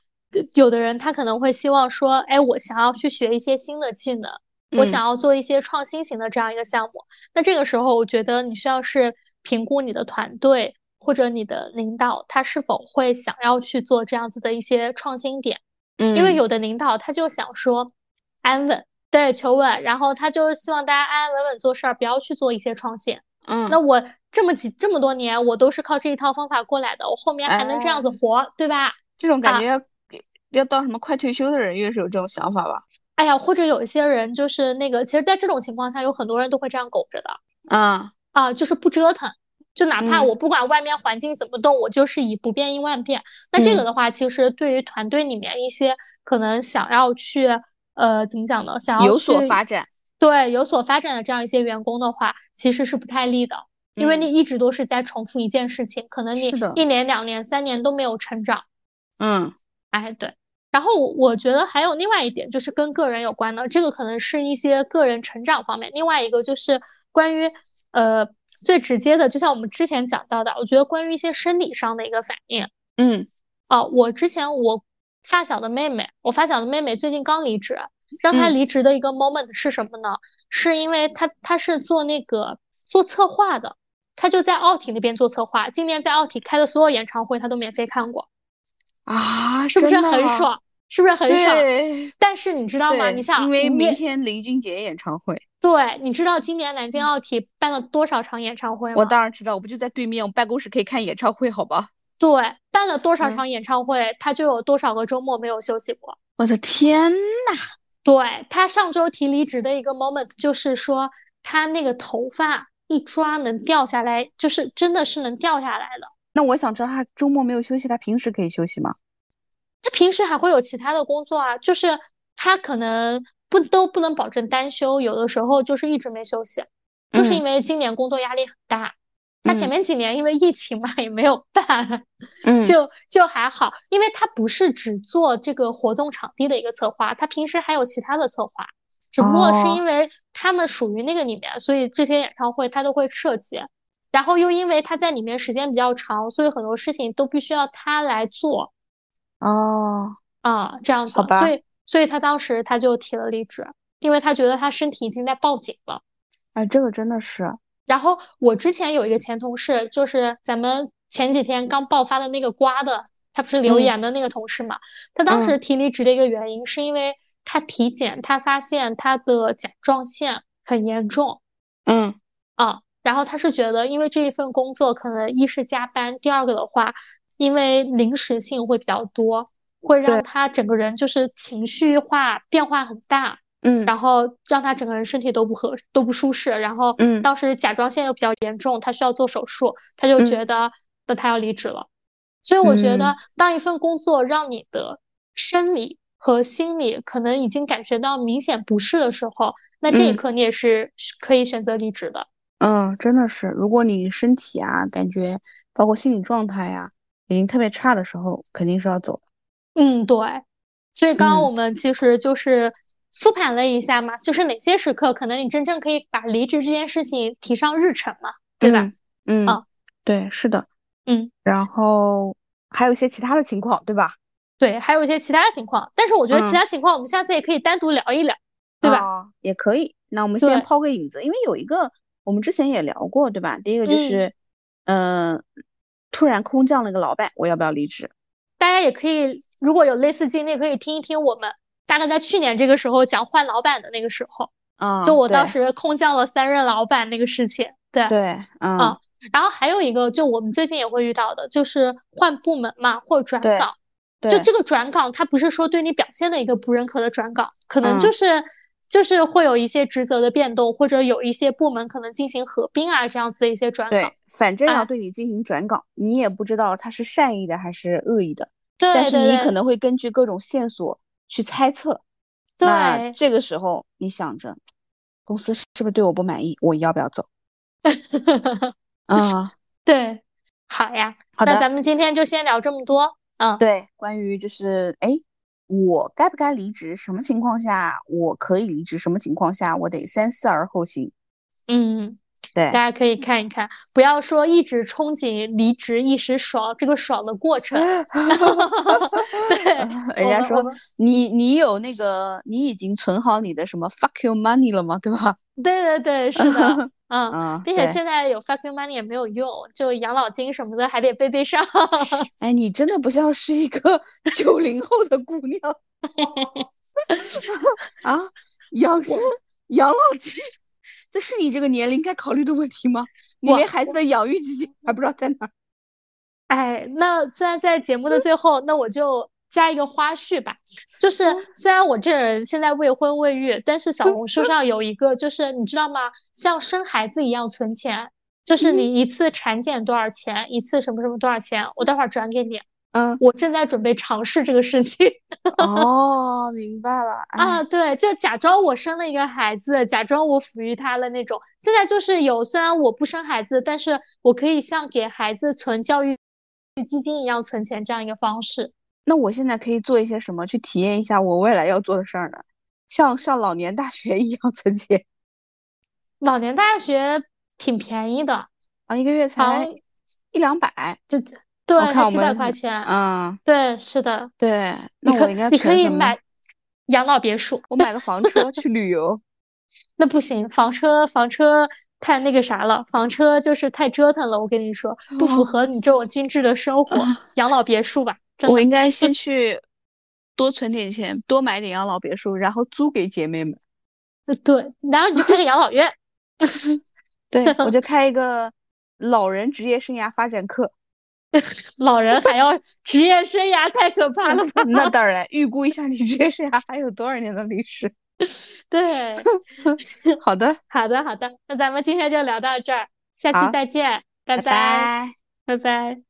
有的人他可能会希望说，哎，我想要去学一些新的技能，我想要做一些创新型的这样一个项目。那这个时候，我觉得你需要是评估你的团队或者你的领导他是否会想要去做这样子的一些创新点。嗯因为有的领导他就想说安稳，对求稳，然后他就希望大家安安稳稳做事儿，不要去做一些创新。嗯，那我这么几这么多年，我都是靠这一套方法过来的，我后面还能这样子活，对吧？这种感觉要要到什么快退休的人越是有这种想法吧？哎呀，或者有一些人就是那个，其实，在这种情况下，有很多人都会这样苟着的。啊啊，就是不折腾。就哪怕我不管外面环境怎么动，我就是以不变应万变。那这个的话，其实对于团队里面一些可能想要去呃怎么讲呢？想要有所发展，对有所发展的这样一些员工的话，其实是不太利的，因为你一直都是在重复一件事情，可能你一年、两年、三年都没有成长。嗯，哎对。然后我觉得还有另外一点就是跟个人有关的，这个可能是一些个人成长方面。另外一个就是关于呃。最直接的，就像我们之前讲到的，我觉得关于一些生理上的一个反应，嗯，哦，我之前我发小的妹妹，我发小的妹妹最近刚离职，让她离职的一个 moment 是什么呢？是因为她她是做那个做策划的，她就在奥体那边做策划，今年在奥体开的所有演唱会她都免费看过，啊，是不是很爽？是不是很爽？对。但是你知道吗？你想，因为明天林俊杰演唱会。对，你知道今年南京奥体办了多少场演唱会吗？我当然知道，我不就在对面，我办公室可以看演唱会，好吧？<laughs> 对，办了多少场演唱会，他就有多少个周末没有休息过。我的天呐！对他上周提离职的一个 moment，就是说他那个头发一抓能掉下来，就是真的是能掉下来的。那我想知道他周末没有休息，他平时可以休息吗？他平时还会有其他的工作啊，就是他可能。不都不能保证单休，有的时候就是一直没休息，就是因为今年工作压力很大。他前面几年因为疫情嘛也没有办，嗯，<laughs> 就就还好，因为他不是只做这个活动场地的一个策划，他平时还有其他的策划，只不过是因为他们属于那个里面，所以这些演唱会他都会涉及，然后又因为他在里面时间比较长，所以很多事情都必须要他来做。哦，啊，这样子，所以。所以他当时他就提了离职，因为他觉得他身体已经在报警了。哎，这个真的是。然后我之前有一个前同事，就是咱们前几天刚爆发的那个瓜的，他不是留言的那个同事嘛？他当时提离职的一个原因，是因为他体检，他发现他的甲状腺很严重。嗯。啊，然后他是觉得，因为这一份工作可能一是加班，第二个的话，因为临时性会比较多。会让他整个人就是情绪化变化很大，嗯，然后让他整个人身体都不合都不舒适，然后，嗯，当时甲状腺又比较严重，他需要做手术，他就觉得那他要离职了。所以我觉得，当一份工作让你的生理和心理可能已经感觉到明显不适的时候，那这一刻你也是可以选择离职的。嗯，真的是，如果你身体啊感觉包括心理状态呀已经特别差的时候，肯定是要走。嗯，对，所以刚刚我们其实就是复盘了一下嘛，就是哪些时刻可能你真正可以把离职这件事情提上日程嘛，对吧？嗯，对，是的，嗯，然后还有一些其他的情况，对吧？对，还有一些其他的情况，但是我觉得其他情况我们下次也可以单独聊一聊，对吧？也可以，那我们先抛个影子，因为有一个我们之前也聊过，对吧？第一个就是，嗯。突然空降了个老板，我要不要离职？大家也可以，如果有类似经历，可以听一听我们大概在去年这个时候讲换老板的那个时候，啊，就我当时空降了三任老板那个事情。对对，嗯，然后还有一个，就我们最近也会遇到的，就是换部门嘛，或转岗。就这个转岗，它不是说对你表现的一个不认可的转岗，可能就是就是会有一些职责的变动，或者有一些部门可能进行合并啊，这样子的一些转岗。对，反正要对你进行转岗，你也不知道他是善意的还是恶意的。对，但是你可能会根据各种线索去猜测。对，这个时候你想着，公司是不是对我不满意？我要不要走？<laughs> 啊，对，好呀，好的，那咱们今天就先聊这么多。嗯，对，关于就是哎，我该不该离职？什么情况下我可以离职？什么情况下我得三思而后行？嗯，对，大家可以看一看，不要说一直憧憬离职一时爽，这个爽的过程。<laughs> 对，<laughs> 人家说你你有那个，你已经存好你的什么 fuck you money 了吗？对吧？<laughs> 对对对，是的。嗯，嗯并且现在有 fuck you money 也没有用，就养老金什么的还得背背上。哎，你真的不像是一个九零后的姑娘啊！养生养老金，这是你这个年龄该考虑的问题吗？你连孩子的养育基金还不知道在哪？哎，那虽然在节目的最后，那我就。加一个花絮吧，就是虽然我这人现在未婚未育，但是小红书上有一个，就是你知道吗？像生孩子一样存钱，就是你一次产检多少钱，一次什么什么多少钱，我待会儿转给你。嗯，我正在准备尝试这个事情。哦，明白了 <laughs> 啊，对，就假装我生了一个孩子，假装我抚育他了那种。现在就是有，虽然我不生孩子，但是我可以像给孩子存教育基金一样存钱这样一个方式。那我现在可以做一些什么去体验一下我未来要做的事儿呢？像上老年大学一样存钱。老年大学挺便宜的啊，一个月才一两百，就对，才几百块钱。嗯，对，是的，对。那我应该你可以买养老别墅，<laughs> 我买个房车去旅游。<laughs> 那不行，房车房车太那个啥了，房车就是太折腾了。我跟你说，不符合你这种精致的生活。养老别墅吧。我应该先去多存点钱，多买点养老别墅，然后租给姐妹们。对，然后你就开个养老院。<laughs> 对，我就开一个老人职业生涯发展课。<laughs> 老人还要职业生涯，太可怕了 <laughs> 吧？那当然，预估一下你职业生涯还有多少年的历史。<laughs> 对，好的，好的，好的，那咱们今天就聊到这儿，下期再见，拜拜，拜拜。